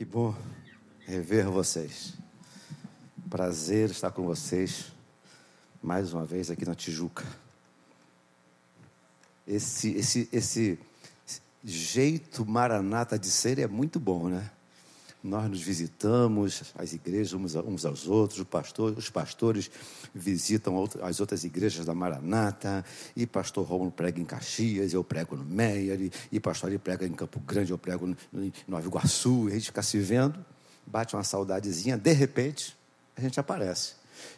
Que bom rever vocês. Prazer estar com vocês mais uma vez aqui na Tijuca. Esse, esse, esse jeito maranata de ser é muito bom, né? Nós nos visitamos, as igrejas uns aos outros, pastor, os pastores visitam as outras igrejas da Maranata, e pastor Romulo prega em Caxias, eu prego no Meier, e, pastor ali prega em Campo Grande, eu prego no, no Nova Iguaçu, e a gente fica se vendo, bate uma saudadezinha, de repente, a gente aparece.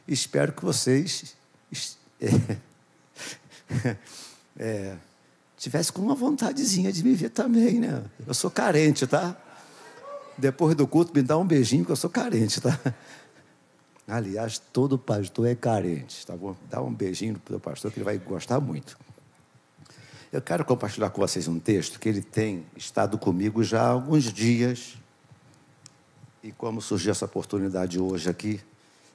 Espero que vocês é, é, tivesse com uma vontadezinha de me ver também, né? Eu sou carente, tá? Depois do culto, me dá um beijinho, que eu sou carente, tá? Aliás, todo pastor é carente, tá bom? Dá um beijinho para o pastor que ele vai gostar muito. Eu quero compartilhar com vocês um texto que ele tem estado comigo já há alguns dias. E como surgiu essa oportunidade hoje aqui,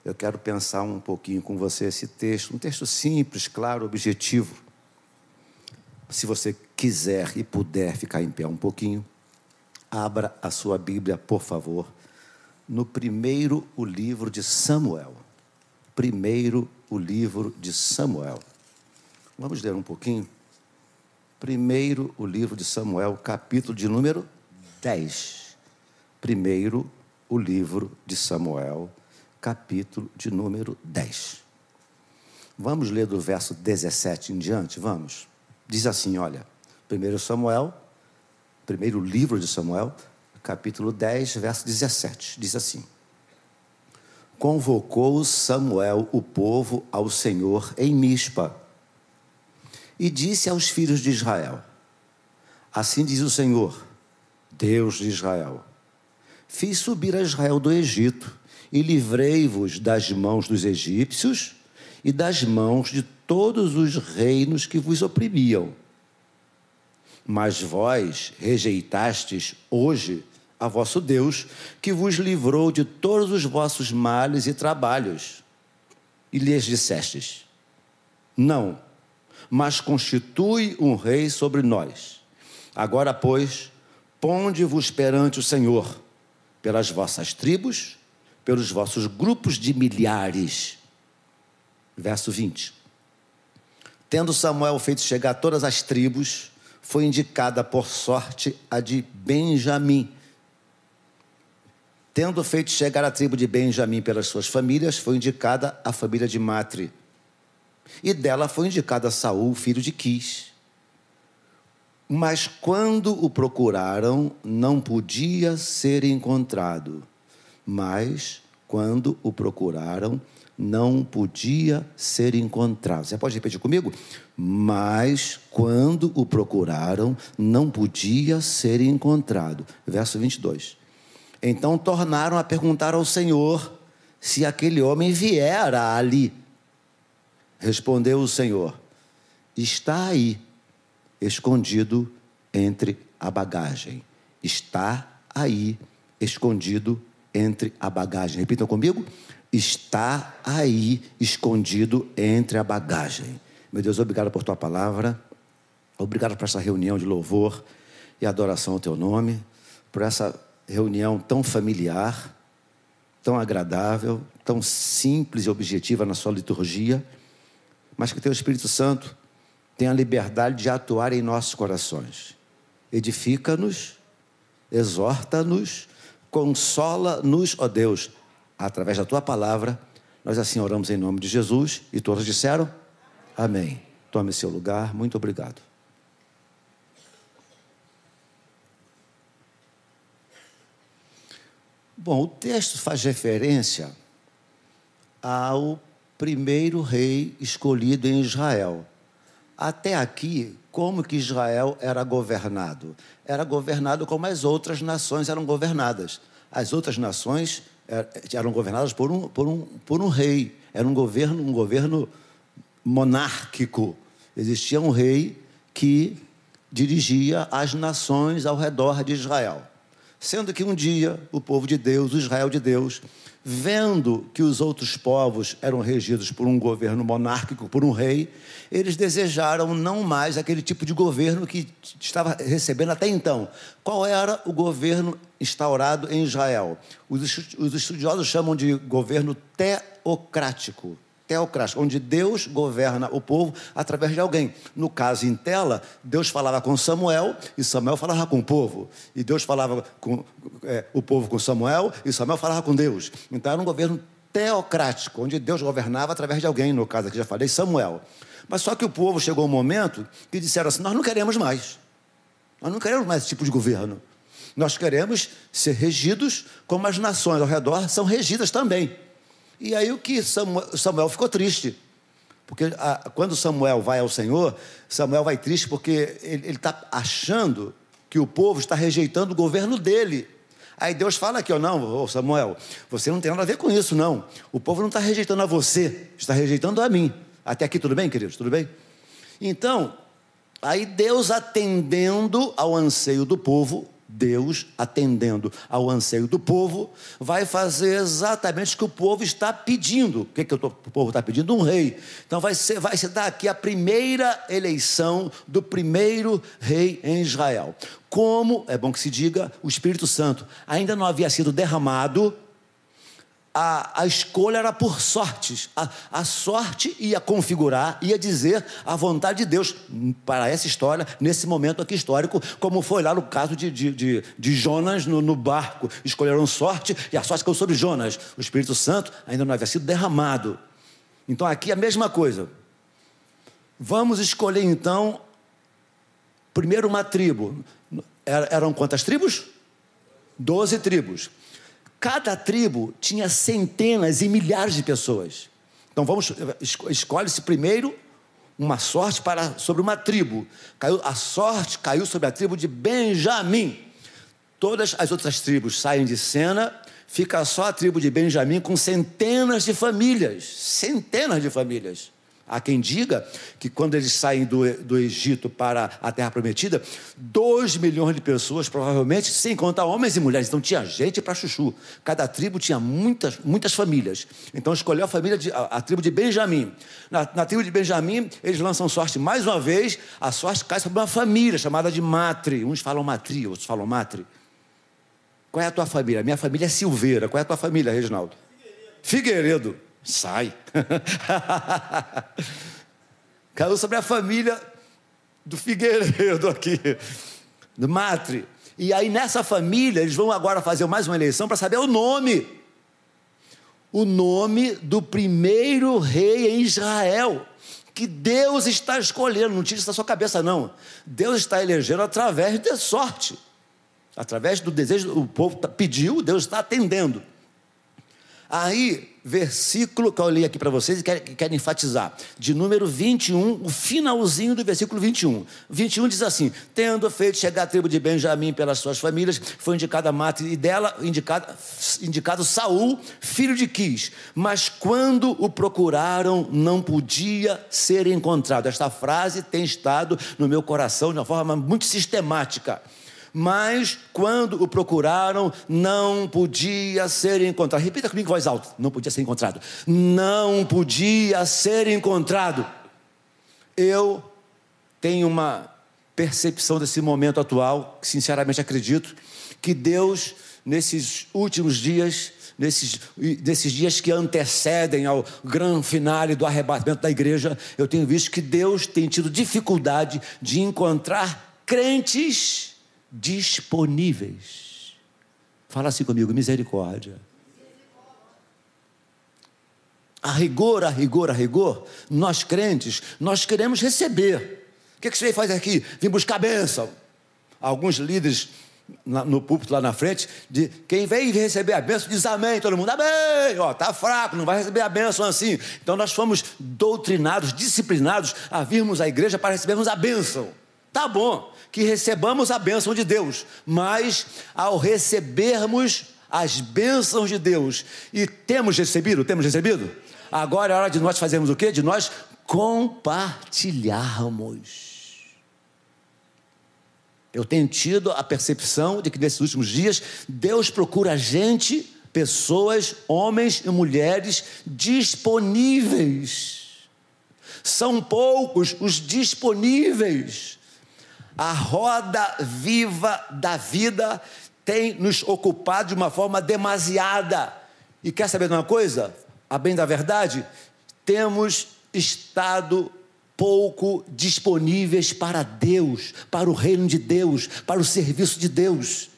eu quero pensar um pouquinho com você esse texto, um texto simples, claro, objetivo. Se você quiser e puder ficar em pé um pouquinho, abra a sua Bíblia, por favor, no primeiro o livro de Samuel. Primeiro o livro de Samuel. Vamos ler um pouquinho? Primeiro o livro de Samuel, capítulo de número 10. Primeiro o livro de Samuel, capítulo de número 10. Vamos ler do verso 17 em diante? Vamos. Diz assim: olha, 1 Samuel, primeiro livro de Samuel, capítulo 10, verso 17. Diz assim: Convocou Samuel o povo ao Senhor em Mispa e disse aos filhos de Israel: Assim diz o Senhor, Deus de Israel: Fiz subir a Israel do Egito e livrei-vos das mãos dos egípcios e das mãos de todos os reinos que vos oprimiam. Mas vós rejeitastes hoje a vosso Deus, que vos livrou de todos os vossos males e trabalhos. E lhes dissestes: Não, mas constitui um rei sobre nós. Agora, pois, ponde-vos perante o Senhor, pelas vossas tribos pelos vossos grupos de milhares. Verso 20. Tendo Samuel feito chegar todas as tribos, foi indicada por sorte a de Benjamim. Tendo feito chegar a tribo de Benjamim pelas suas famílias, foi indicada a família de Matre. E dela foi indicada Saul, filho de Quis. Mas quando o procuraram, não podia ser encontrado mas quando o procuraram, não podia ser encontrado. Você pode repetir comigo? Mas quando o procuraram, não podia ser encontrado. Verso 22. Então tornaram a perguntar ao Senhor se aquele homem viera ali. Respondeu o Senhor: Está aí, escondido entre a bagagem. Está aí, escondido entre a bagagem. Repitam comigo. Está aí escondido entre a bagagem. Meu Deus, obrigado por tua palavra. Obrigado por essa reunião de louvor e adoração ao teu nome, por essa reunião tão familiar, tão agradável, tão simples e objetiva na sua liturgia, mas que teu Espírito Santo tenha a liberdade de atuar em nossos corações. Edifica-nos, exorta-nos Consola-nos, ó Deus, através da tua palavra. Nós assim oramos em nome de Jesus e todos disseram: Amém. Tome seu lugar, muito obrigado. Bom, o texto faz referência ao primeiro rei escolhido em Israel. Até aqui, como que Israel era governado? Era governado como as outras nações eram governadas. As outras nações eram governadas por um, por um, por um rei. Era um governo, um governo monárquico. Existia um rei que dirigia as nações ao redor de Israel. Sendo que um dia o povo de Deus, o Israel de Deus, vendo que os outros povos eram regidos por um governo monárquico, por um rei, eles desejaram não mais aquele tipo de governo que estava recebendo até então. Qual era o governo instaurado em Israel? Os estudiosos chamam de governo teocrático teocrático, onde Deus governa o povo através de alguém. No caso, em tela, Deus falava com Samuel e Samuel falava com o povo. E Deus falava com é, o povo com Samuel e Samuel falava com Deus. Então era um governo teocrático, onde Deus governava através de alguém, no caso aqui já falei, Samuel. Mas só que o povo chegou um momento que disseram assim: nós não queremos mais. Nós não queremos mais esse tipo de governo. Nós queremos ser regidos como as nações ao redor são regidas também. E aí o que Samuel, Samuel ficou triste. Porque a, quando Samuel vai ao Senhor, Samuel vai triste porque ele está achando que o povo está rejeitando o governo dele. Aí Deus fala aqui, ó, não, Samuel, você não tem nada a ver com isso, não. O povo não está rejeitando a você, está rejeitando a mim. Até aqui tudo bem, queridos? Tudo bem? Então, aí Deus atendendo ao anseio do povo, Deus, atendendo ao anseio do povo, vai fazer exatamente o que o povo está pedindo. O que, que o povo está pedindo? Um rei. Então vai vai se dar aqui a primeira eleição do primeiro rei em Israel. Como, é bom que se diga, o Espírito Santo ainda não havia sido derramado a, a escolha era por sortes. A, a sorte ia configurar, ia dizer a vontade de Deus para essa história, nesse momento aqui histórico, como foi lá no caso de, de, de, de Jonas no, no, barco. Escolheram sorte e a sorte caiu sobre Jonas. O Espírito Santo ainda não havia sido derramado. Então aqui a mesma coisa. Vamos escolher então, primeiro uma tribo. Eram quantas tribos? Doze tribos. Cada tribo tinha centenas e milhares de pessoas. Então vamos escolhe-se primeiro uma sorte para sobre uma tribo. Caiu, a sorte caiu sobre a tribo de Benjamim. Todas as outras tribos saem de cena, fica só a tribo de Benjamim com centenas de famílias, centenas de famílias. Há quem diga que quando eles saem do, do Egito para a Terra Prometida, 2 milhões de pessoas, provavelmente, sem contar homens e mulheres. Então tinha gente para chuchu. Cada tribo tinha muitas, muitas famílias. Então escolheu a família de, a, a tribo de Benjamim. Na, na, tribo de Benjamim, eles lançam sorte mais uma vez. A sorte cai sobre uma família chamada de Matre. Uns falam Matri, outros falam Matre. Qual é a tua família? Minha família é Silveira. Qual é a tua família, Reginaldo? Figueiredo. Figueiredo. Sai. Caiu sobre a família do Figueiredo aqui, do Matre. E aí nessa família, eles vão agora fazer mais uma eleição para saber o nome. O nome do primeiro rei em Israel. Que Deus está escolhendo, não tire isso da sua cabeça, não. Deus está elegendo através de sorte. Através do desejo, o povo tá, pediu, Deus está atendendo. Aí, versículo que eu li aqui para vocês e quero, quero enfatizar, de número 21, o finalzinho do versículo 21. 21 diz assim: Tendo feito chegar a tribo de Benjamim pelas suas famílias, foi indicada Mate e dela indicado, indicado Saul, filho de Quis. Mas quando o procuraram, não podia ser encontrado. Esta frase tem estado no meu coração de uma forma muito sistemática mas quando o procuraram, não podia ser encontrado. Repita comigo em voz alta: não podia ser encontrado. Não podia ser encontrado. Eu tenho uma percepção desse momento atual, que sinceramente acredito, que Deus, nesses últimos dias, nesses, nesses dias que antecedem ao grande finale do arrebatamento da igreja, eu tenho visto que Deus tem tido dificuldade de encontrar crentes disponíveis. Fala assim comigo, misericórdia. A rigor, a rigor, a rigor, nós crentes, nós queremos receber. O que, que você faz aqui? Vim buscar bênção. Alguns líderes no púlpito lá na frente, de quem vem receber a bênção diz amém, todo mundo, amém, ó, tá fraco, não vai receber a bênção assim. Então nós fomos doutrinados, disciplinados a virmos à igreja para recebermos a bênção. Tá bom, que recebamos a bênção de Deus, mas ao recebermos as bênçãos de Deus e temos recebido, temos recebido, agora é hora de nós fazermos o quê? De nós compartilharmos. Eu tenho tido a percepção de que nesses últimos dias Deus procura gente, pessoas, homens e mulheres disponíveis. São poucos os disponíveis. A roda viva da vida tem nos ocupado de uma forma demasiada. E quer saber de uma coisa? A bem da verdade, temos estado pouco disponíveis para Deus, para o reino de Deus, para o serviço de Deus.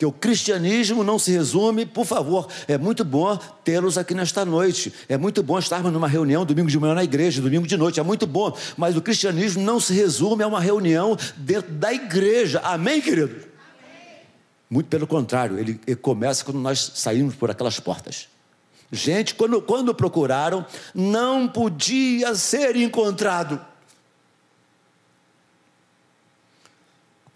Que o cristianismo não se resume, por favor, é muito bom tê-los aqui nesta noite. É muito bom estarmos numa reunião domingo de manhã na igreja, domingo de noite, é muito bom. Mas o cristianismo não se resume a uma reunião dentro da igreja. Amém, querido? Amém. Muito pelo contrário, ele, ele começa quando nós saímos por aquelas portas. Gente, quando, quando procuraram, não podia ser encontrado.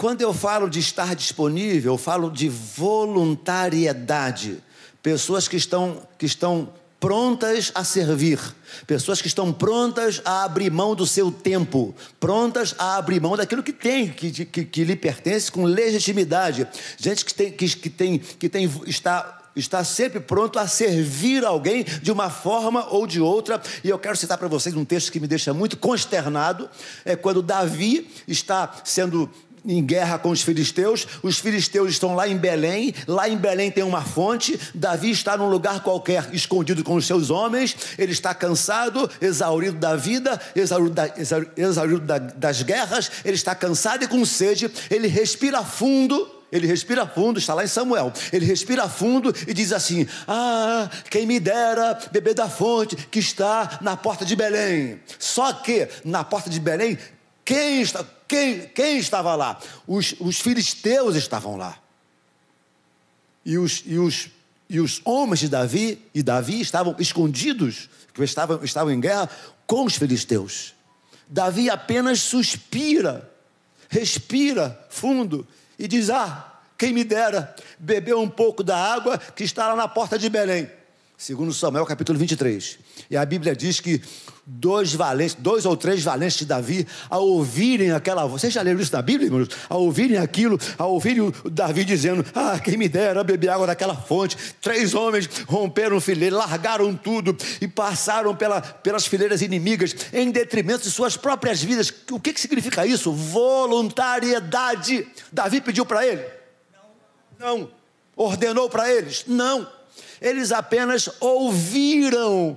Quando eu falo de estar disponível, eu falo de voluntariedade. Pessoas que estão, que estão prontas a servir, pessoas que estão prontas a abrir mão do seu tempo, prontas a abrir mão daquilo que tem, que, que, que lhe pertence com legitimidade. Gente que tem, que, que tem, que tem está está sempre pronto a servir alguém de uma forma ou de outra. E eu quero citar para vocês um texto que me deixa muito consternado, é quando Davi está sendo em guerra com os filisteus, os filisteus estão lá em Belém, lá em Belém tem uma fonte, Davi está num lugar qualquer, escondido com os seus homens, ele está cansado, exaurido da vida, exaurido, da, exaurido da, das guerras, ele está cansado e com sede, ele respira fundo, ele respira fundo, está lá em Samuel. Ele respira fundo e diz assim: Ah, quem me dera beber da fonte que está na porta de Belém. Só que na porta de Belém, quem, está, quem, quem estava lá? Os, os filisteus estavam lá. E os, e, os, e os homens de Davi e Davi estavam escondidos, estavam, estavam em guerra com os filisteus. Davi apenas suspira, respira fundo e diz: Ah, quem me dera beber um pouco da água que está lá na porta de Belém. Segundo Samuel capítulo 23. E a Bíblia diz que dois valentes, dois ou três valentes de Davi, ao ouvirem aquela voz, vocês já leram isso na Bíblia, irmãos? Ao ouvirem aquilo, ao ouvirem Davi dizendo: Ah, quem me dera beber água daquela fonte. Três homens romperam fileira, largaram tudo e passaram pela, pelas fileiras inimigas em detrimento de suas próprias vidas. O que, que significa isso? Voluntariedade. Davi pediu para ele? Não. Não. Ordenou para eles? Não. Eles apenas ouviram.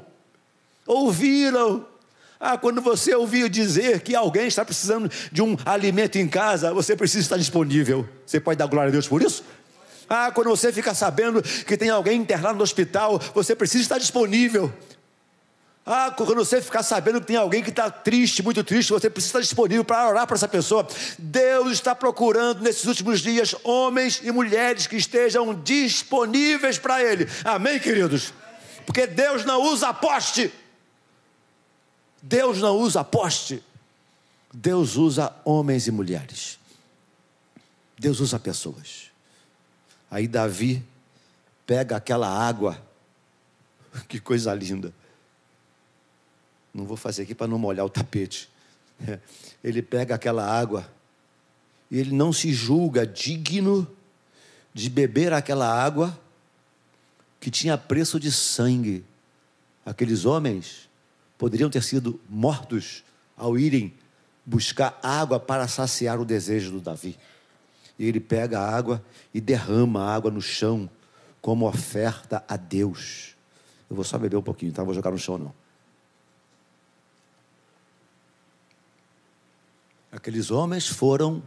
Ouviram. Ah, quando você ouvir dizer que alguém está precisando de um alimento em casa, você precisa estar disponível. Você pode dar glória a Deus por isso? Ah, quando você fica sabendo que tem alguém internado no hospital, você precisa estar disponível. Ah, quando você ficar sabendo que tem alguém que está triste, muito triste, você precisa estar disponível para orar para essa pessoa. Deus está procurando nesses últimos dias homens e mulheres que estejam disponíveis para Ele. Amém, queridos? Porque Deus não usa poste. Deus não usa poste. Deus usa homens e mulheres. Deus usa pessoas. Aí Davi pega aquela água, que coisa linda não vou fazer aqui para não molhar o tapete. Ele pega aquela água e ele não se julga digno de beber aquela água que tinha preço de sangue. Aqueles homens poderiam ter sido mortos ao irem buscar água para saciar o desejo do Davi. E ele pega a água e derrama a água no chão como oferta a Deus. Eu vou só beber um pouquinho, tá? Não vou jogar no chão não. Aqueles homens foram,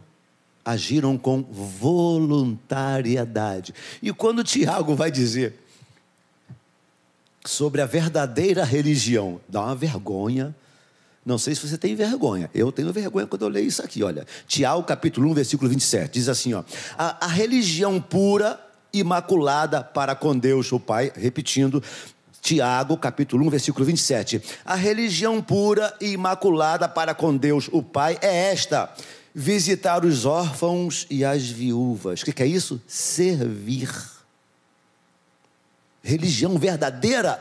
agiram com voluntariedade. E quando Tiago vai dizer sobre a verdadeira religião, dá uma vergonha. Não sei se você tem vergonha. Eu tenho vergonha quando eu leio isso aqui, olha. Tiago, capítulo 1, versículo 27, diz assim, ó: a, a religião pura, imaculada para com Deus, o Pai, repetindo, Tiago, capítulo 1, versículo 27. A religião pura e imaculada para com Deus, o Pai, é esta: visitar os órfãos e as viúvas. O que é isso? Servir. Religião verdadeira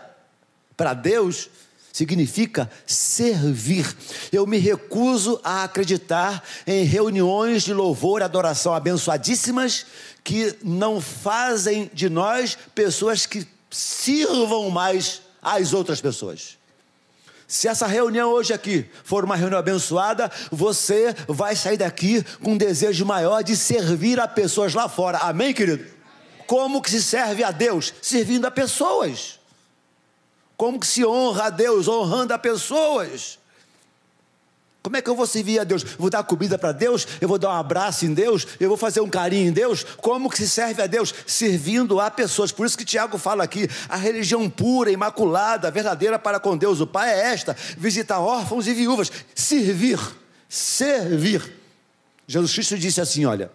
para Deus significa servir. Eu me recuso a acreditar em reuniões de louvor e adoração abençoadíssimas que não fazem de nós pessoas que sirvam mais às outras pessoas. Se essa reunião hoje aqui for uma reunião abençoada, você vai sair daqui com um desejo maior de servir a pessoas lá fora. Amém, querido? Como que se serve a Deus? Servindo a pessoas. Como que se honra a Deus? Honrando a pessoas. Como é que eu vou servir a Deus? Vou dar comida para Deus? Eu vou dar um abraço em Deus? Eu vou fazer um carinho em Deus? Como que se serve a Deus? Servindo a pessoas. Por isso que Tiago fala aqui: a religião pura, imaculada, verdadeira para com Deus o Pai é esta: visitar órfãos e viúvas. Servir. Servir. Jesus Cristo disse assim: olha.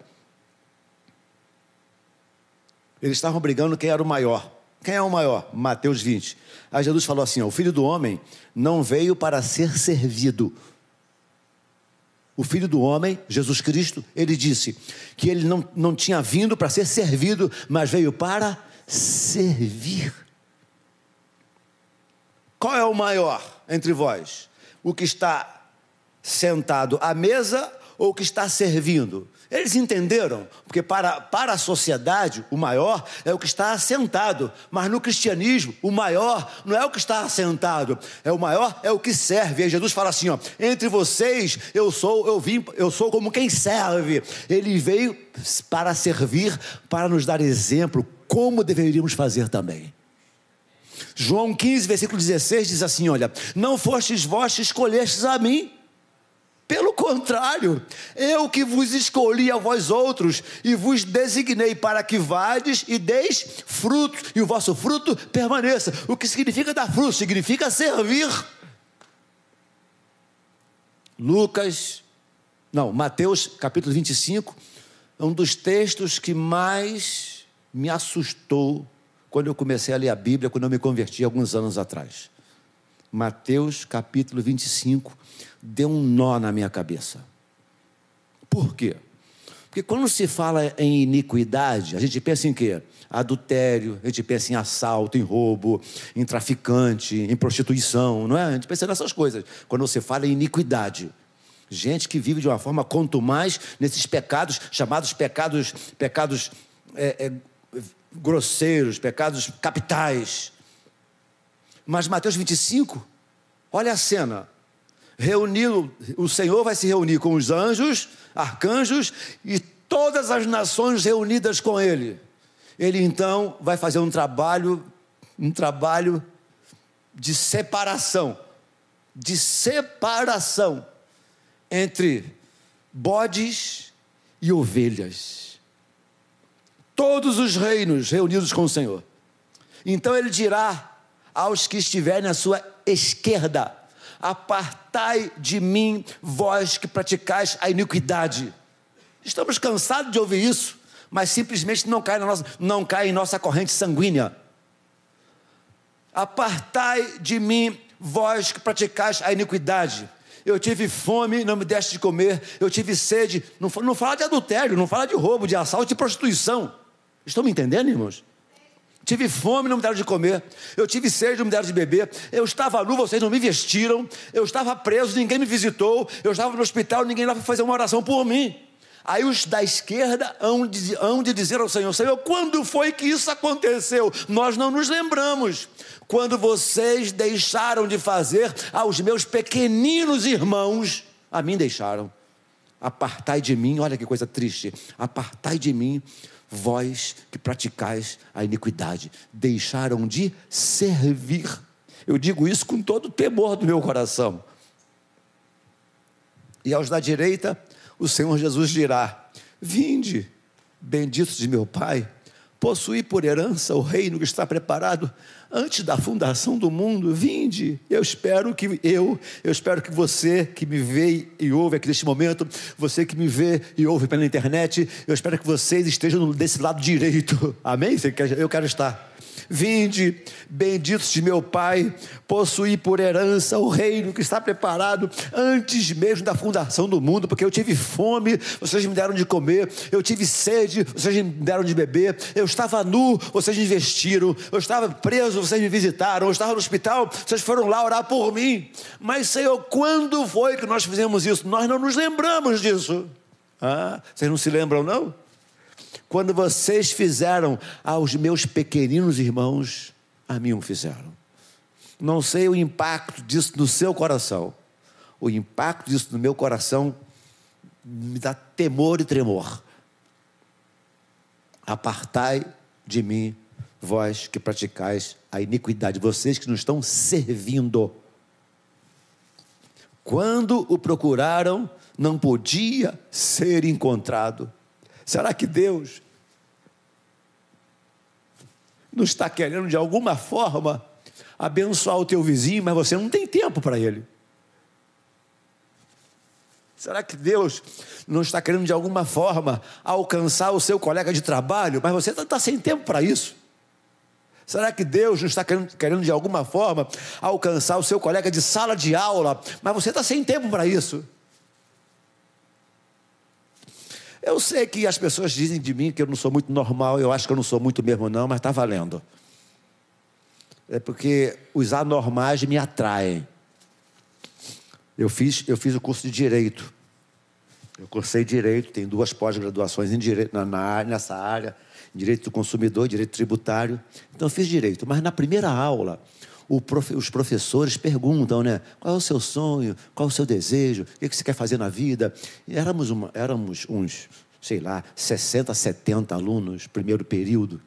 Eles estavam brigando quem era o maior. Quem é o maior? Mateus 20. Aí Jesus falou assim: ó, o filho do homem não veio para ser servido. O filho do homem, Jesus Cristo, ele disse que ele não, não tinha vindo para ser servido, mas veio para servir. Qual é o maior entre vós? O que está sentado à mesa ou o que está servindo? Eles entenderam, porque para, para a sociedade o maior é o que está assentado, mas no cristianismo o maior não é o que está assentado, é o maior é o que serve. E Jesus fala assim, ó, entre vocês eu sou, eu vim, eu sou como quem serve. Ele veio para servir, para nos dar exemplo como deveríamos fazer também. João 15, versículo 16 diz assim: Olha, não fostes vós que escolhestes a mim, pelo contrário, eu que vos escolhi a vós outros e vos designei para que vades e deis fruto, e o vosso fruto permaneça. O que significa dar fruto? Significa servir. Lucas, não, Mateus capítulo 25, é um dos textos que mais me assustou quando eu comecei a ler a Bíblia, quando eu me converti alguns anos atrás. Mateus capítulo 25 deu um nó na minha cabeça. Por quê? Porque quando se fala em iniquidade, a gente pensa em quê? Adultério, a gente pensa em assalto, em roubo, em traficante, em prostituição, não é? A gente pensa nessas coisas. Quando você fala em iniquidade, gente que vive de uma forma quanto mais nesses pecados chamados pecados, pecados é, é, grosseiros, pecados capitais. Mas Mateus 25, olha a cena reunido, o Senhor vai se reunir com os anjos, arcanjos e todas as nações reunidas com ele. Ele então vai fazer um trabalho, um trabalho de separação, de separação entre bodes e ovelhas. Todos os reinos reunidos com o Senhor. Então ele dirá aos que estiverem à sua esquerda: Apartai de mim, vós que praticais a iniquidade. Estamos cansados de ouvir isso, mas simplesmente não cai, nossa, não cai em nossa corrente sanguínea. Apartai de mim, vós que praticais a iniquidade. Eu tive fome, não me deste de comer. Eu tive sede. Não, não fala de adultério, não fala de roubo, de assalto, de prostituição. Estão me entendendo, irmãos? Tive fome, não me deram de comer. Eu tive sede, não me deram de beber. Eu estava nu, vocês não me vestiram. Eu estava preso, ninguém me visitou. Eu estava no hospital, ninguém lá para fazer uma oração por mim. Aí os da esquerda hão de, hão de dizer ao Senhor: Senhor, quando foi que isso aconteceu? Nós não nos lembramos. Quando vocês deixaram de fazer aos meus pequeninos irmãos, a mim deixaram. Apartai de mim, olha que coisa triste. Apartai de mim vós que praticais a iniquidade, deixaram de servir. Eu digo isso com todo o temor do meu coração. E aos da direita, o Senhor Jesus dirá: Vinde, benditos de meu Pai, possuí por herança o reino que está preparado antes da fundação do mundo. Vinde, eu espero que eu, eu espero que você que me vê e ouve aqui neste momento, você que me vê e ouve pela internet, eu espero que vocês estejam desse lado direito. Amém? Eu quero estar. Vinde, benditos de meu Pai, possuí por herança o reino que está preparado antes mesmo da fundação do mundo, porque eu tive fome, vocês me deram de comer, eu tive sede, vocês me deram de beber, eu estava nu, vocês me vestiram, eu estava preso, vocês me visitaram, eu estava no hospital, vocês foram lá orar por mim. Mas, Senhor, quando foi que nós fizemos isso? Nós não nos lembramos disso. Ah, vocês não se lembram, não? Quando vocês fizeram aos meus pequeninos irmãos, a mim o fizeram. Não sei o impacto disso no seu coração. O impacto disso no meu coração me dá temor e tremor. Apartai de mim, vós que praticais a iniquidade, vocês que não estão servindo. Quando o procuraram, não podia ser encontrado. Será que Deus não está querendo de alguma forma abençoar o teu vizinho, mas você não tem tempo para ele? Será que Deus não está querendo de alguma forma alcançar o seu colega de trabalho, mas você está sem tempo para isso? Será que Deus não está querendo, querendo, de alguma forma alcançar o seu colega de sala de aula, mas você está sem tempo para isso? Eu sei que as pessoas dizem de mim que eu não sou muito normal, eu acho que eu não sou muito mesmo, não, mas está valendo. É porque os anormais me atraem. Eu fiz, eu fiz o curso de Direito. Eu cursei Direito, tenho duas pós-graduações em direito, na, na, nessa área, Direito do Consumidor, Direito Tributário. Então eu fiz Direito. Mas na primeira aula, profe, os professores perguntam, né? Qual é o seu sonho? Qual é o seu desejo? O que você quer fazer na vida? E éramos, uma, éramos uns, sei lá, 60, 70 alunos, primeiro período.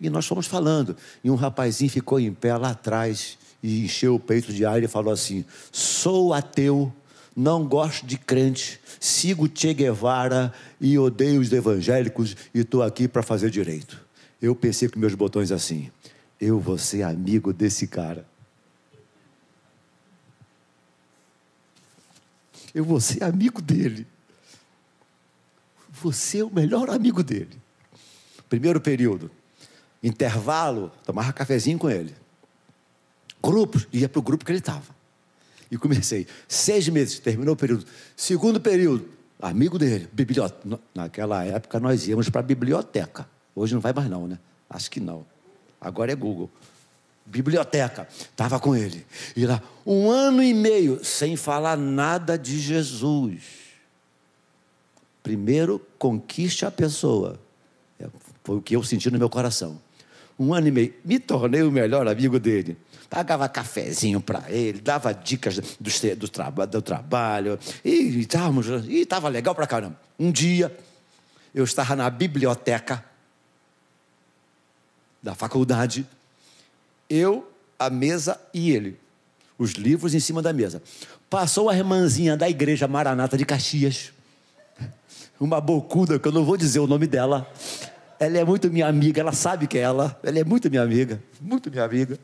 E nós fomos falando. E um rapazinho ficou em pé lá atrás e encheu o peito de ar e falou assim: Sou ateu, não gosto de crente, sigo Che Guevara e odeio os evangélicos e estou aqui para fazer direito. Eu pensei com meus botões assim: eu vou ser amigo desse cara. Eu vou ser amigo dele. Você é o melhor amigo dele. Primeiro período, intervalo, tomava cafezinho com ele. Grupos, ia para o grupo que ele estava. E comecei. Seis meses, terminou o período. Segundo período, amigo dele, biblioteca. Naquela época nós íamos para a biblioteca. Hoje não vai mais não, né? Acho que não. Agora é Google. Biblioteca, estava com ele. E lá, um ano e meio, sem falar nada de Jesus. Primeiro, conquiste a pessoa. É, foi o que eu senti no meu coração. Um ano e meio, me tornei o melhor amigo dele. Pagava cafezinho para ele, dava dicas do, do, traba, do trabalho. E estava legal para caramba. Um dia, eu estava na biblioteca da faculdade, eu, a mesa e ele. Os livros em cima da mesa. Passou a irmãzinha da igreja Maranata de Caxias. Uma bocuda, que eu não vou dizer o nome dela. Ela é muito minha amiga, ela sabe que é ela. Ela é muito minha amiga, muito minha amiga.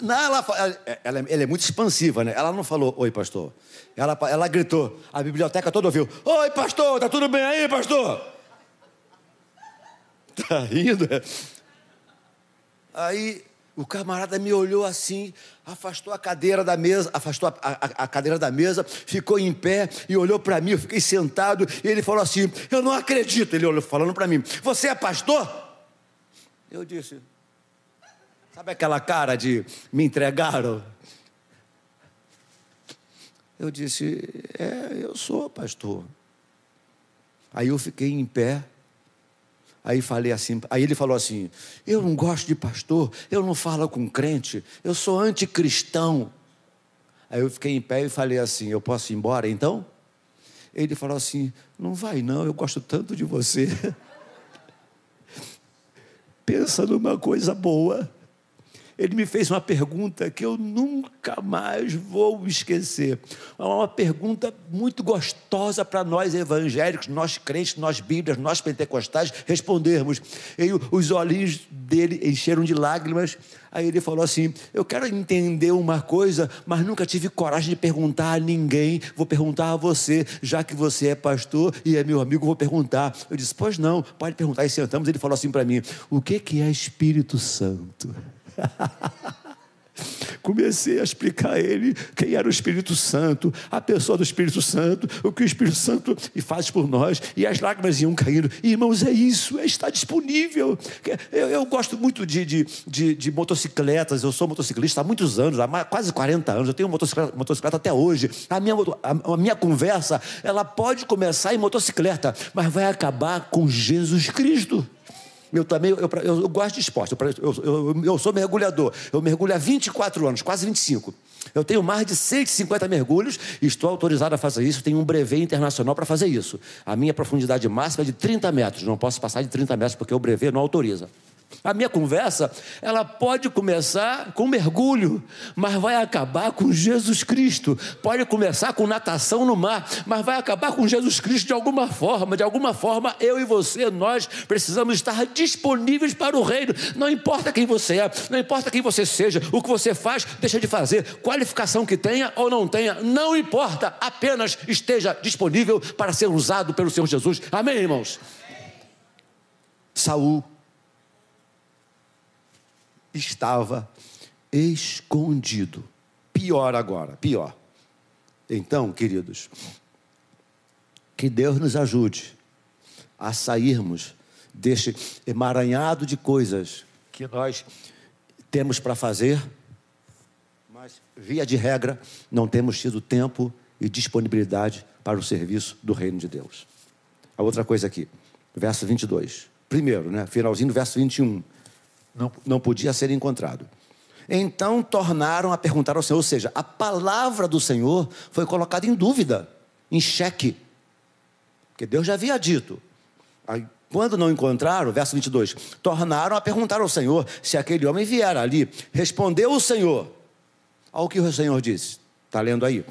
Não, ela, ela, ela, é muito expansiva, né? Ela não falou, oi, pastor. Ela, ela gritou, a biblioteca toda ouviu: Oi, pastor, tá tudo bem aí, pastor? Tá rindo? Aí o camarada me olhou assim, afastou a cadeira da mesa, afastou a, a, a cadeira da mesa, ficou em pé e olhou para mim. Eu fiquei sentado e ele falou assim: Eu não acredito. Ele olhou falando para mim: Você é pastor? Eu disse: Sabe aquela cara de me entregaram? Eu disse: É, eu sou pastor. Aí eu fiquei em pé Aí falei assim, aí ele falou assim: "Eu não gosto de pastor, eu não falo com crente, eu sou anticristão". Aí eu fiquei em pé e falei assim: "Eu posso ir embora então?" Ele falou assim: "Não vai não, eu gosto tanto de você". Pensa numa coisa boa. Ele me fez uma pergunta que eu nunca mais vou esquecer. É uma pergunta muito gostosa para nós evangélicos, nós crentes, nós bíblias, nós pentecostais respondermos. E os olhinhos dele encheram de lágrimas. Aí ele falou assim: Eu quero entender uma coisa, mas nunca tive coragem de perguntar a ninguém. Vou perguntar a você, já que você é pastor e é meu amigo, vou perguntar. Eu disse: Pois não, pode perguntar. E sentamos. Ele falou assim para mim: O que, que é Espírito Santo? Comecei a explicar a ele quem era o Espírito Santo, a pessoa do Espírito Santo, o que o Espírito Santo faz por nós, e as lágrimas iam caindo. Irmãos, é isso, é estar disponível. Eu, eu gosto muito de, de, de, de, motocicletas, eu sou motociclista há muitos anos, há quase 40 anos, eu tenho motocicleta, motocicleta até hoje. A minha, a, a minha conversa, ela pode começar em motocicleta, mas vai acabar com Jesus Cristo. Eu também, eu, eu, eu gosto de esporte, eu, eu, sou mergulhador. Eu mergulho há 24 anos, quase 25. Eu tenho mais de 150 mergulhos e estou autorizado a fazer isso. Tenho um brevet internacional para fazer isso. A minha profundidade máxima é de 30 metros. Não posso passar de 30 metros porque o brevet não autoriza. A minha conversa, ela pode começar com mergulho, mas vai acabar com Jesus Cristo. Pode começar com natação no mar, mas vai acabar com Jesus Cristo de alguma forma. De alguma forma, eu e você, nós precisamos estar disponíveis para o reino. Não importa quem você é, não importa quem você seja, o que você faz, deixa de fazer, qualificação que tenha ou não tenha, não importa, apenas esteja disponível para ser usado pelo Senhor Jesus. Amém, irmãos? Saul estava escondido. Pior agora, pior. Então, queridos, que Deus nos ajude a sairmos deste emaranhado de coisas que nós temos para fazer, mas, via de regra, não temos tido tempo e disponibilidade para o serviço do reino de Deus. A outra coisa aqui, verso 22. Primeiro, né, finalzinho do verso 21 não, não podia ser encontrado. Então tornaram a perguntar ao Senhor, ou seja, a palavra do Senhor foi colocada em dúvida, em xeque. Porque Deus já havia dito. Aí, quando não encontraram, verso 22, tornaram a perguntar ao Senhor se aquele homem vier ali. Respondeu o Senhor. Ao que o Senhor disse. Está lendo aí?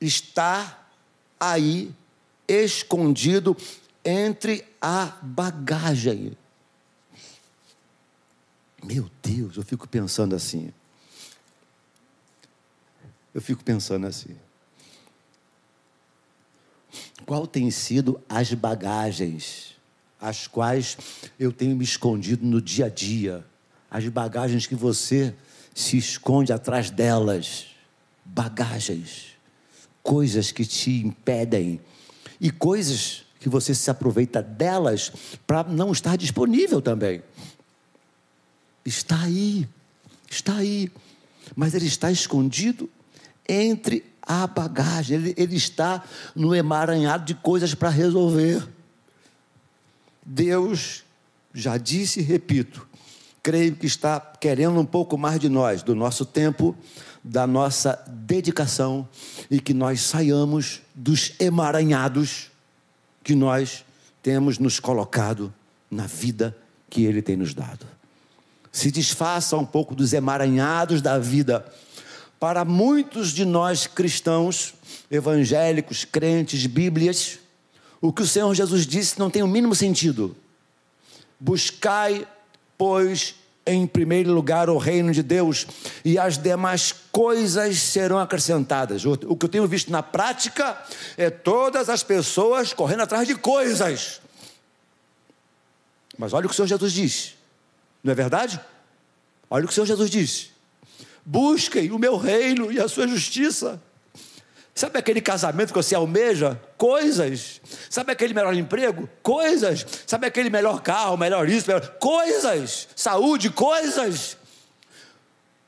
Está aí escondido entre a bagagem. Meu Deus, eu fico pensando assim. Eu fico pensando assim. Qual tem sido as bagagens as quais eu tenho me escondido no dia a dia? As bagagens que você se esconde atrás delas. Bagagens, coisas que te impedem e coisas que você se aproveita delas para não estar disponível também. Está aí, está aí, mas ele está escondido entre a bagagem, ele, ele está no emaranhado de coisas para resolver. Deus já disse e repito, creio que está querendo um pouco mais de nós, do nosso tempo, da nossa dedicação e que nós saiamos dos emaranhados que nós temos nos colocado na vida que Ele tem nos dado se desfaça um pouco dos emaranhados da vida. Para muitos de nós cristãos, evangélicos, crentes, bíblias, o que o Senhor Jesus disse não tem o mínimo sentido. Buscai, pois, em primeiro lugar o reino de Deus e as demais coisas serão acrescentadas. O que eu tenho visto na prática é todas as pessoas correndo atrás de coisas. Mas olha o que o Senhor Jesus diz. Não é verdade? Olha o que o Senhor Jesus disse: busquem o meu reino e a sua justiça. Sabe aquele casamento que você almeja? Coisas. Sabe aquele melhor emprego? Coisas. Sabe aquele melhor carro, melhor isso, melhor... coisas. Saúde, coisas.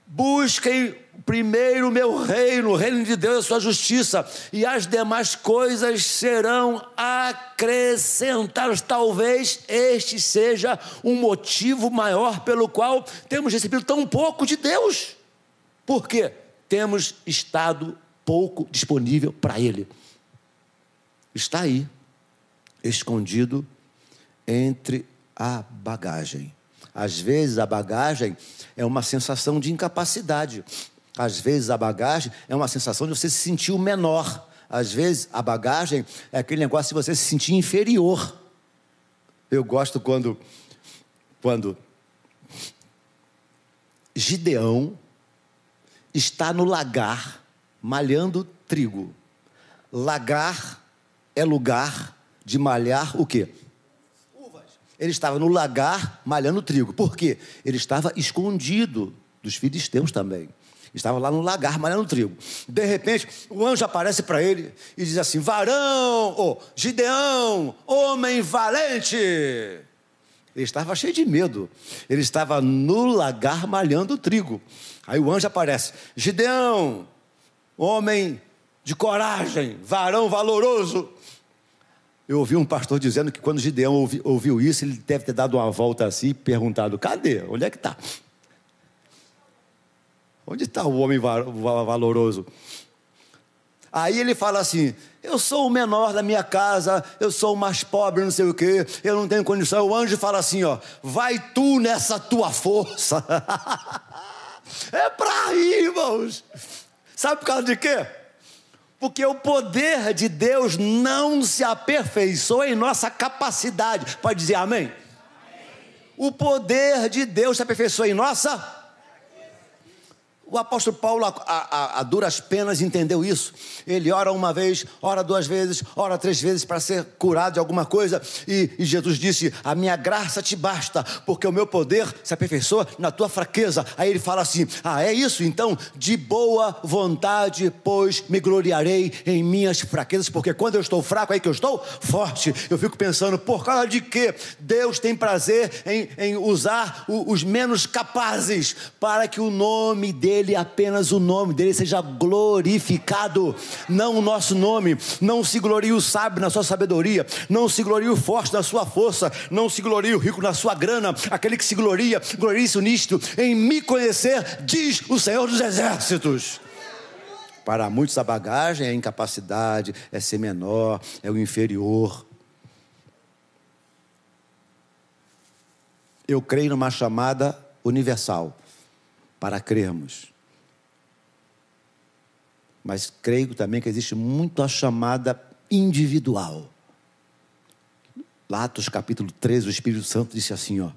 Busquem primeiro o meu reino, o reino de Deus, a sua justiça, e as demais coisas serão acrescentadas. Talvez este seja um motivo maior pelo qual temos recebido tão pouco de Deus. Por quê? Temos estado pouco disponível para Ele. Está aí, escondido entre a bagagem. Às vezes a bagagem é uma sensação de incapacidade. Às vezes a bagagem é uma sensação de você se sentir o menor. Às vezes a bagagem é aquele negócio de você se sentir inferior. Eu gosto quando quando Gideão está no lagar malhando trigo. Lagar é lugar de malhar o quê? Ele estava no lagar malhando trigo. Por quê? Ele estava escondido dos filisteus também. Estava lá no lagar malhando trigo. De repente, o anjo aparece para ele e diz assim: Varão, oh, Gideão, homem valente. Ele estava cheio de medo. Ele estava no lagar malhando trigo. Aí o anjo aparece: Gideão, homem de coragem, varão valoroso. Eu ouvi um pastor dizendo que quando Gideão ouvi, ouviu isso, ele deve ter dado uma volta assim e perguntado: cadê? Onde é que está? Onde está o homem valoroso? Aí ele fala assim: Eu sou o menor da minha casa, eu sou o mais pobre, não sei o quê, eu não tenho condição. O anjo fala assim: ó, Vai tu nessa tua força. é para ir, irmãos. Sabe por causa de quê? Porque o poder de Deus não se aperfeiçoa em nossa capacidade. Pode dizer amém? amém. O poder de Deus se aperfeiçoa em nossa o apóstolo Paulo, a, a, a, duras penas, entendeu isso. Ele ora uma vez, ora duas vezes, ora três vezes para ser curado de alguma coisa. E, e, Jesus disse: A minha graça te basta, porque o meu poder se aperfeiçoa na tua fraqueza. Aí ele fala assim: Ah, é isso? Então, de boa vontade, pois me gloriarei em minhas fraquezas, porque quando eu estou fraco, é aí que eu estou forte. Eu fico pensando: por causa de que Deus tem prazer em, em usar o, os menos capazes para que o nome dele dele, apenas o nome dele seja glorificado, não o nosso nome. Não se glorie o sábio na sua sabedoria, não se glorie o forte na sua força, não se glorie o rico na sua grana. Aquele que se gloria, glorie-se nisto, em me conhecer, diz o Senhor dos Exércitos. Para muitos a bagagem é incapacidade, é ser menor, é o inferior. Eu creio numa chamada universal para crermos. Mas creio também que existe muito a chamada individual. Lá, Atos capítulo 13, o Espírito Santo disse assim: ó,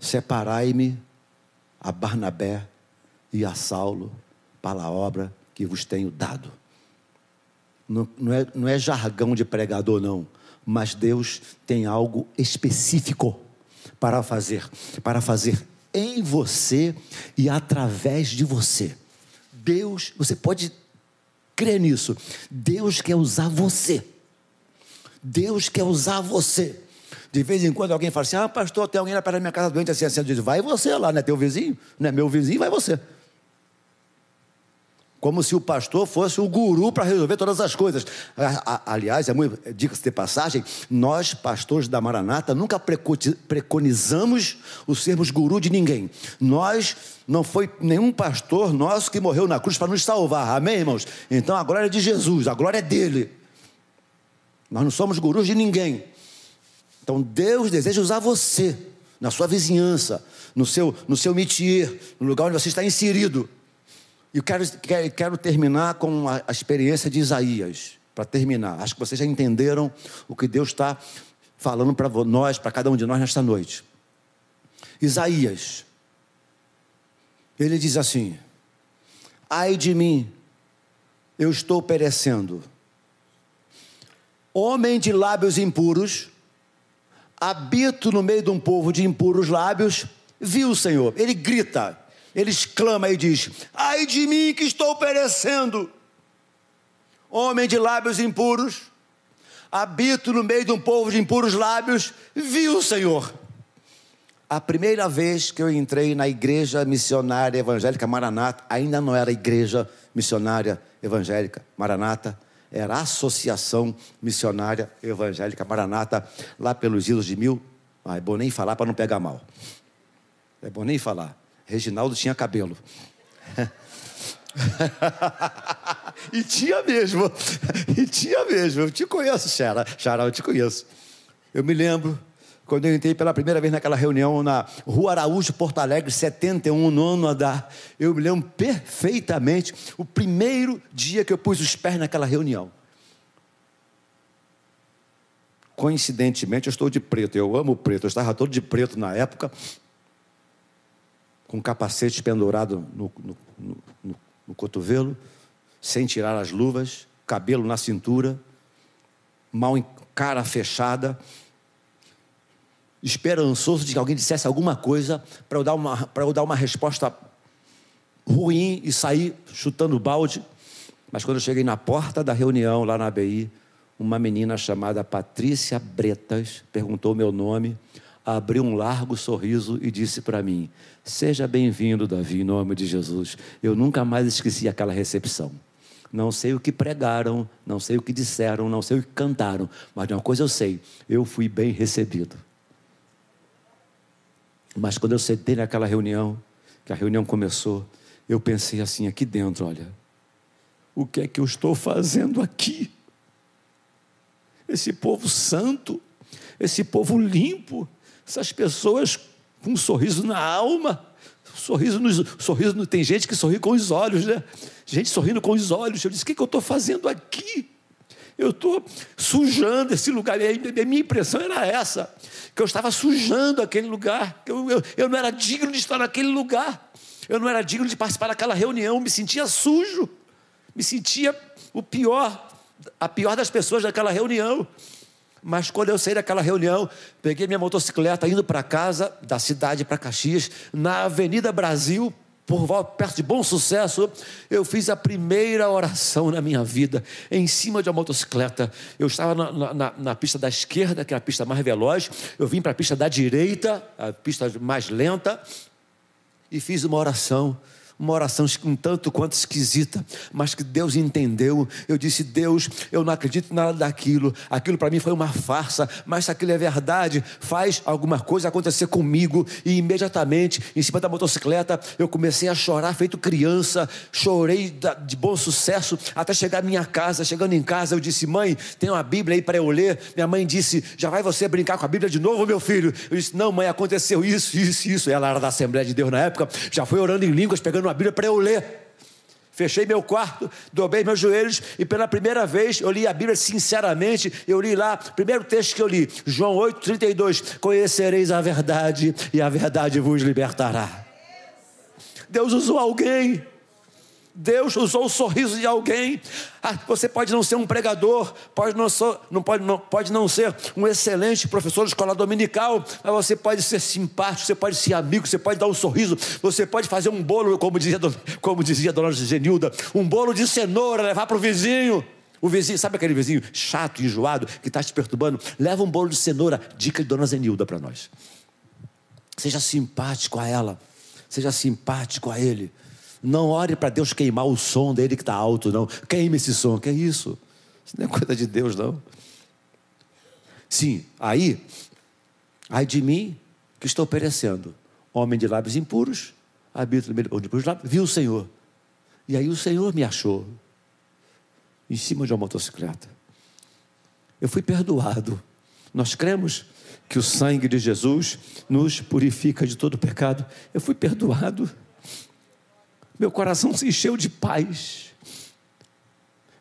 separai-me a Barnabé e a Saulo para a obra que vos tenho dado. Não, não, é, não é jargão de pregador, não, mas Deus tem algo específico para fazer, para fazer em você e através de você. Deus, você pode Crê nisso. Deus quer usar você. Deus quer usar você. De vez em quando alguém fala assim: Ah, pastor, tem alguém lá perto da minha casa doente assim, assim. Eu digo, vai você lá, não é teu vizinho? Não é meu vizinho, vai você. Como se o pastor fosse o guru para resolver todas as coisas. Aliás, é muito, diga-se de passagem, nós, pastores da Maranata, nunca preconizamos o sermos guru de ninguém. Nós, não foi nenhum pastor nosso que morreu na cruz para nos salvar. Amém, irmãos? Então a glória é de Jesus, a glória é dele. Nós não somos gurus de ninguém. Então Deus deseja usar você, na sua vizinhança, no seu, no seu métier, no lugar onde você está inserido. E quero, quero, terminar com a, a experiência de Isaías. Para terminar, acho que vocês já entenderam o que Deus está falando para nós, para cada um de nós nesta noite. Isaías, ele diz assim: Ai de mim, eu estou perecendo. Homem de lábios impuros, habito no meio de um povo de impuros lábios, viu o Senhor. Ele grita: ele exclama e diz: Ai de mim que estou perecendo. Homem de lábios impuros, habito no meio de um povo de impuros lábios, viu o Senhor. A primeira vez que eu entrei na igreja missionária evangélica Maranata, ainda não era igreja missionária evangélica Maranata, era Associação Missionária Evangélica Maranata, lá pelos idos de mil. Ah, é bom nem falar para não pegar mal. É bom nem falar. Reginaldo tinha cabelo. e tinha mesmo. E tinha mesmo. Eu te conheço, Xara. Xara, eu te conheço. Eu me lembro quando eu entrei pela primeira vez naquela reunião na Rua Araújo, Porto Alegre, 71, nono andar, eu me lembro perfeitamente o primeiro dia que eu pus os pés naquela reunião. Coincidentemente, eu estou de preto, eu amo preto, eu estava todo de preto na época, com capacete pendurado no, no, no, no cotovelo, sem tirar as luvas, cabelo na cintura, mal em cara fechada, esperançoso de que alguém dissesse alguma coisa para eu, dar uma, eu dar uma resposta ruim e sair chutando balde. Mas quando eu cheguei na porta da reunião lá na ABI, uma menina chamada Patrícia Bretas perguntou meu nome, abriu um largo sorriso e disse para mim: Seja bem-vindo, Davi, em nome de Jesus. Eu nunca mais esqueci aquela recepção. Não sei o que pregaram, não sei o que disseram, não sei o que cantaram, mas de uma coisa eu sei: eu fui bem recebido. Mas quando eu sentei naquela reunião, que a reunião começou, eu pensei assim aqui dentro: olha, o que é que eu estou fazendo aqui? Esse povo santo, esse povo limpo, essas pessoas com um sorriso na alma, sorriso nos, sorriso tem gente que sorri com os olhos, né? Gente sorrindo com os olhos. Eu disse: o que, que eu estou fazendo aqui? Eu estou sujando esse lugar. A minha impressão era essa: que eu estava sujando aquele lugar, que eu, eu, eu não era digno de estar naquele lugar, eu não era digno de participar daquela reunião, me sentia sujo, me sentia o pior, a pior das pessoas daquela reunião. Mas quando eu saí daquela reunião, peguei minha motocicleta indo para casa, da cidade para Caxias, na Avenida Brasil, por perto de bom sucesso, eu fiz a primeira oração na minha vida, em cima de uma motocicleta. Eu estava na, na, na pista da esquerda, que é a pista mais veloz, eu vim para a pista da direita, a pista mais lenta, e fiz uma oração uma oração um tanto quanto esquisita, mas que Deus entendeu. Eu disse: Deus, eu não acredito em nada daquilo, aquilo para mim foi uma farsa, mas se aquilo é verdade, faz alguma coisa acontecer comigo. E imediatamente, em cima da motocicleta, eu comecei a chorar, feito criança, chorei de bom sucesso até chegar à minha casa. Chegando em casa, eu disse: Mãe, tem uma Bíblia aí para eu ler. Minha mãe disse: Já vai você brincar com a Bíblia de novo, meu filho? Eu disse: Não, mãe, aconteceu isso, isso, isso. Ela era da Assembleia de Deus na época, já foi orando em línguas, pegando uma Bíblia para eu ler. Fechei meu quarto, dobrei meus joelhos e pela primeira vez eu li a Bíblia sinceramente. Eu li lá, primeiro texto que eu li, João 8,32: Conhecereis a verdade e a verdade vos libertará. Deus usou alguém Deus usou o sorriso de alguém. Ah, você pode não ser um pregador, pode não, ser, não, pode, não, pode não ser um excelente professor de escola dominical, mas você pode ser simpático, você pode ser amigo, você pode dar um sorriso, você pode fazer um bolo, como dizia, como dizia dona Genilda, um bolo de cenoura, levar para o vizinho. O vizinho, sabe aquele vizinho chato, enjoado, que está te perturbando? Leva um bolo de cenoura, dica de dona Zenilda para nós. Seja simpático a ela, seja simpático a ele. Não ore para Deus queimar o som dele que está alto, não. Queime esse som, que é isso? Isso não é coisa de Deus, não. Sim, aí, ai de mim que estou perecendo. Homem de lábios impuros, habito no meio de impuros lábios, viu o Senhor. E aí o Senhor me achou em cima de uma motocicleta. Eu fui perdoado. Nós cremos que o sangue de Jesus nos purifica de todo pecado. Eu fui perdoado meu coração se encheu de paz.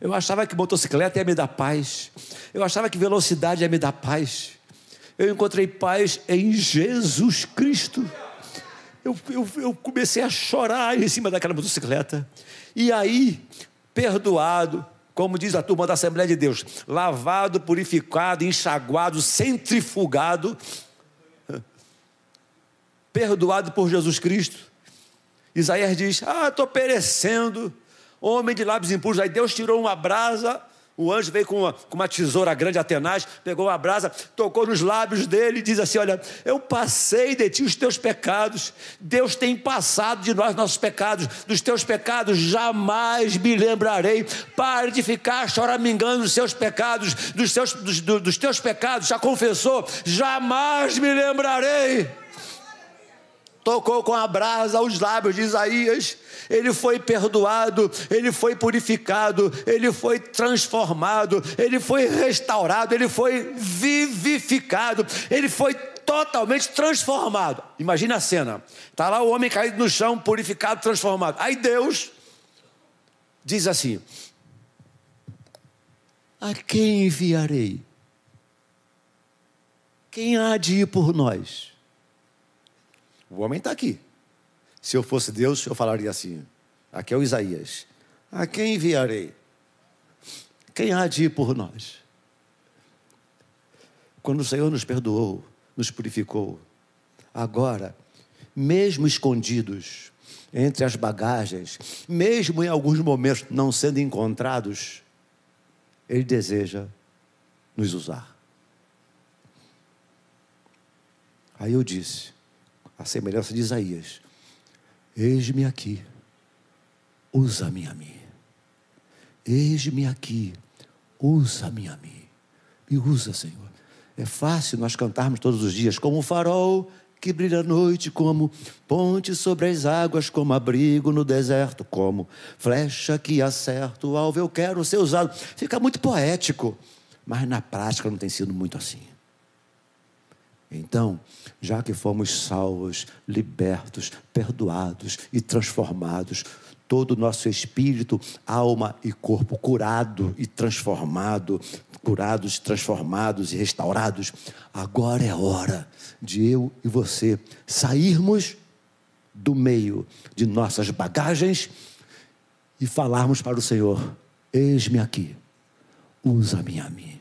Eu achava que motocicleta ia me dar paz. Eu achava que velocidade ia me dar paz. Eu encontrei paz em Jesus Cristo. Eu, eu, eu comecei a chorar em cima daquela motocicleta. E aí, perdoado, como diz a turma da Assembleia de Deus, lavado, purificado, enxaguado, centrifugado, perdoado por Jesus Cristo, Isaías diz: Ah, estou perecendo, homem de lábios impuros. Aí Deus tirou uma brasa, o anjo veio com uma, com uma tesoura grande, atenaz, pegou uma brasa, tocou nos lábios dele e diz assim: Olha, eu passei de ti os teus pecados, Deus tem passado de nós nossos pecados, dos teus pecados jamais me lembrarei. Pare de ficar choramingando dos seus pecados, dos, seus, dos, dos teus pecados, já confessou, jamais me lembrarei tocou com a brasa aos lábios de Isaías, ele foi perdoado, ele foi purificado, ele foi transformado, ele foi restaurado, ele foi vivificado, ele foi totalmente transformado. Imagina a cena. Está lá o homem caído no chão, purificado, transformado. Aí Deus diz assim: A quem enviarei? Quem há de ir por nós? O homem está aqui. Se eu fosse Deus, eu falaria assim: aqui é o Isaías. A quem enviarei? Quem há de ir por nós? Quando o Senhor nos perdoou, nos purificou, agora, mesmo escondidos entre as bagagens, mesmo em alguns momentos não sendo encontrados, Ele deseja nos usar. Aí eu disse, a semelhança de Isaías: Eis-me aqui, usa-me a mim. Eis-me aqui, usa-me a mim. Me usa, Senhor. É fácil nós cantarmos todos os dias, como um farol que brilha à noite, como ponte sobre as águas, como abrigo no deserto, como flecha que acerta o alvo. Eu quero ser usado. Fica muito poético, mas na prática não tem sido muito assim. Então, já que fomos salvos, libertos, perdoados e transformados, todo o nosso espírito, alma e corpo curado e transformado, curados, transformados e restaurados, agora é hora de eu e você sairmos do meio de nossas bagagens e falarmos para o Senhor: Eis-me aqui, usa-me a mim.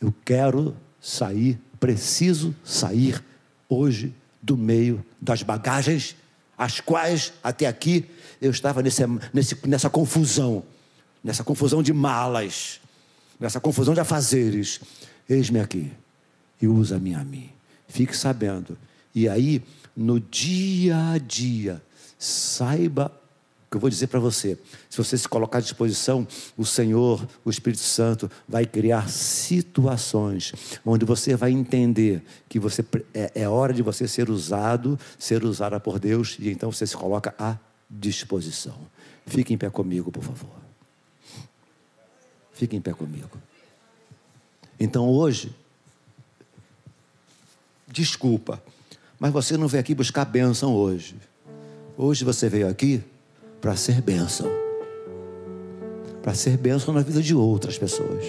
Eu quero sair preciso sair hoje do meio das bagagens, as quais até aqui eu estava nesse, nesse, nessa confusão, nessa confusão de malas, nessa confusão de afazeres. Eis-me aqui e usa-me a mim. Fique sabendo. E aí, no dia a dia, saiba que eu vou dizer para você. Se você se colocar à disposição, o Senhor, o Espírito Santo, vai criar situações onde você vai entender que você é, é hora de você ser usado, ser usada por Deus, e então você se coloca à disposição. Fique em pé comigo, por favor. Fique em pé comigo. Então hoje, desculpa, mas você não veio aqui buscar bênção hoje. Hoje você veio aqui para ser bênção. Para ser bênção na vida de outras pessoas.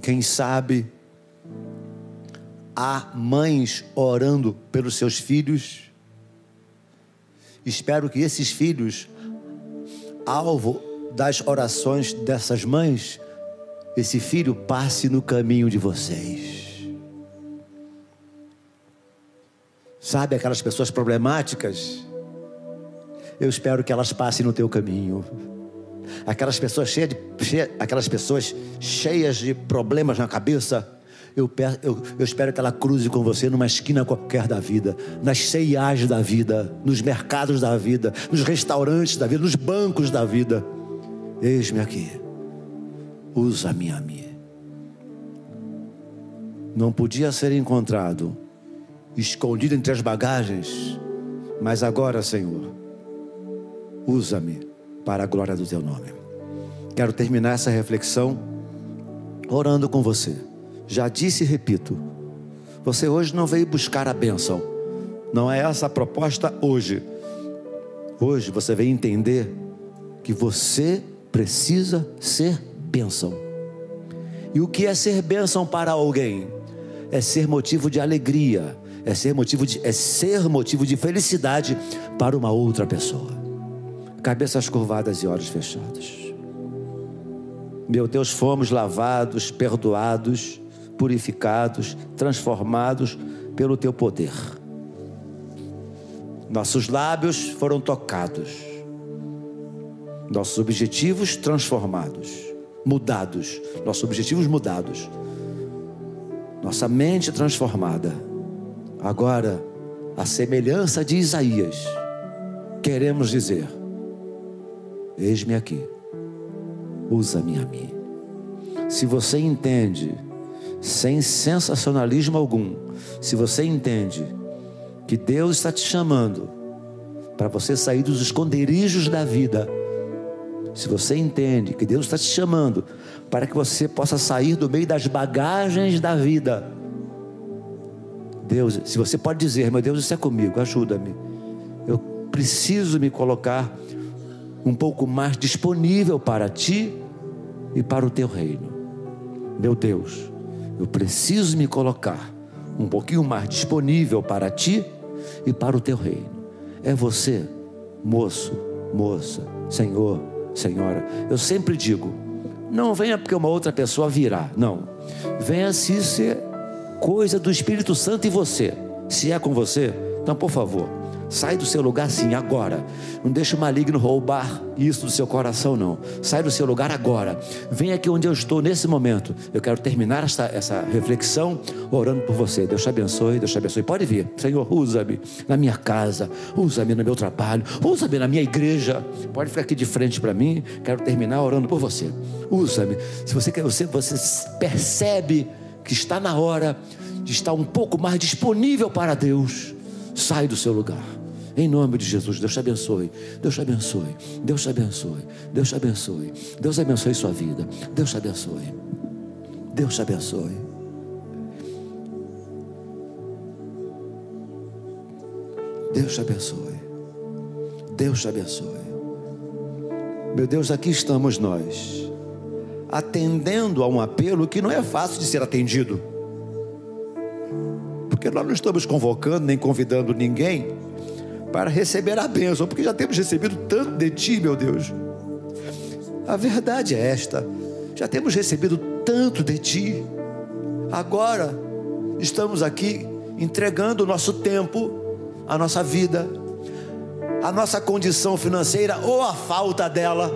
Quem sabe há mães orando pelos seus filhos. Espero que esses filhos, alvo das orações dessas mães, esse filho passe no caminho de vocês. Sabe aquelas pessoas problemáticas? Eu espero que elas passem no teu caminho. Aquelas pessoas cheias de, aquelas pessoas cheias de problemas na cabeça, eu, eu, eu, espero que ela cruze com você numa esquina qualquer da vida, nas CIAs da vida, nos mercados da vida, nos restaurantes da vida, nos bancos da vida. Eis-me aqui, usa-me a mim. Não podia ser encontrado, escondido entre as bagagens, mas agora, Senhor, usa-me para a glória do teu nome. Quero terminar essa reflexão orando com você. Já disse e repito, você hoje não veio buscar a bênção, não é essa a proposta hoje. Hoje você veio entender que você precisa ser bênção. E o que é ser bênção para alguém? É ser motivo de alegria, é ser motivo de, é ser motivo de felicidade para uma outra pessoa cabeças curvadas e olhos fechados. Meu Deus, fomos lavados, perdoados, purificados, transformados pelo teu poder. Nossos lábios foram tocados, nossos objetivos transformados, mudados, nossos objetivos mudados, nossa mente transformada. Agora, a semelhança de Isaías, queremos dizer: Eis-me aqui, usa-me a mim. Se você entende, sem sensacionalismo algum, se você entende que Deus está te chamando para você sair dos esconderijos da vida Se você entende que Deus está te chamando para que você possa sair do meio das bagagens da vida, Deus, se você pode dizer, meu Deus, isso é comigo, ajuda-me. Eu preciso me colocar um pouco mais disponível para ti e para o teu reino. Meu Deus, eu preciso me colocar um pouquinho mais disponível para ti e para o teu reino. É você, moço, moça, senhor, senhora. Eu sempre digo: não venha porque uma outra pessoa virá. Não. Venha se é coisa do Espírito Santo em você. Se é com você, então por favor, Sai do seu lugar sim, agora. Não deixe o maligno roubar isso do seu coração, não. Sai do seu lugar agora. Vem aqui onde eu estou nesse momento. Eu quero terminar essa, essa reflexão orando por você. Deus te abençoe, Deus te abençoe. Pode vir. Senhor, usa-me na minha casa, usa-me no meu trabalho, usa-me na minha igreja. Pode ficar aqui de frente para mim. Quero terminar orando por você. Usa-me. Se você quer, você, você percebe que está na hora de estar um pouco mais disponível para Deus. Sai do seu lugar. Em nome de Jesus, Deus te abençoe. Deus te abençoe. Deus te abençoe. Deus te abençoe. Deus abençoe sua vida. Deus te abençoe. Deus te abençoe. Deus te abençoe. Deus te abençoe. Meu Deus, aqui estamos nós, atendendo a um apelo que não é fácil de ser atendido. Porque nós não estamos convocando nem convidando ninguém para receber a bênção, porque já temos recebido tanto de Ti, meu Deus. A verdade é esta: já temos recebido tanto de Ti, agora estamos aqui entregando o nosso tempo, a nossa vida, a nossa condição financeira ou a falta dela,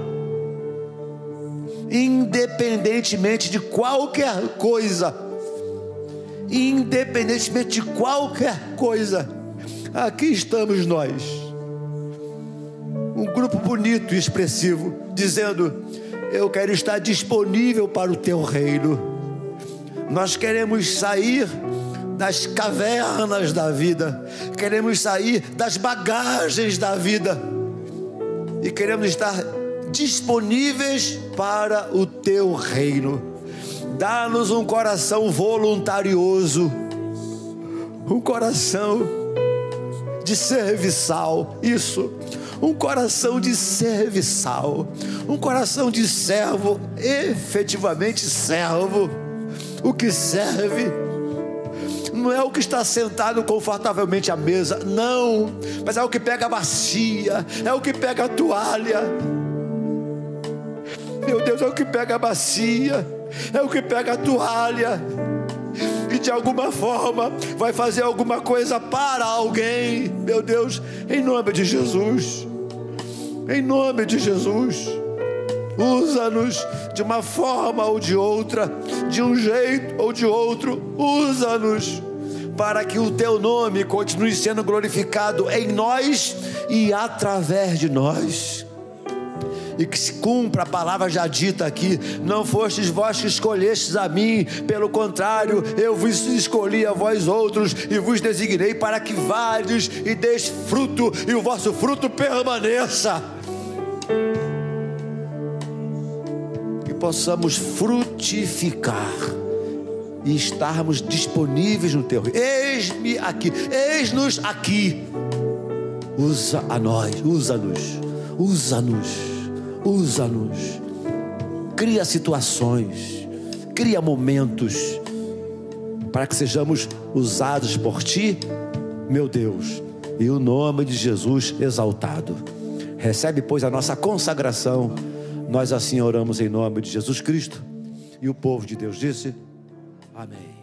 independentemente de qualquer coisa, independentemente de qualquer coisa Aqui estamos nós, um grupo bonito e expressivo, dizendo: Eu quero estar disponível para o teu reino. Nós queremos sair das cavernas da vida, queremos sair das bagagens da vida e queremos estar disponíveis para o teu reino. Dá-nos um coração voluntarioso, um coração de serviçal. Isso. Um coração de serviçal. Um coração de servo, efetivamente servo. O que serve não é o que está sentado confortavelmente à mesa, não, mas é o que pega a bacia, é o que pega a toalha. Meu Deus, é o que pega a bacia, é o que pega a toalha de alguma forma vai fazer alguma coisa para alguém. Meu Deus, em nome de Jesus. Em nome de Jesus. Usa-nos de uma forma ou de outra, de um jeito ou de outro. Usa-nos para que o teu nome continue sendo glorificado em nós e através de nós e que se cumpra a palavra já dita aqui: não fostes vós que escolhestes a mim, pelo contrário, eu vos escolhi a vós outros e vos designei para que vades e deis fruto e o vosso fruto permaneça. Que possamos frutificar e estarmos disponíveis no teu. Eis-me aqui, eis-nos aqui. Usa a nós, usa-nos, usa-nos usa-nos, cria situações, cria momentos, para que sejamos usados por Ti, meu Deus, e o nome de Jesus exaltado. Recebe, pois, a nossa consagração. Nós assim oramos em nome de Jesus Cristo. E o povo de Deus disse: Amém.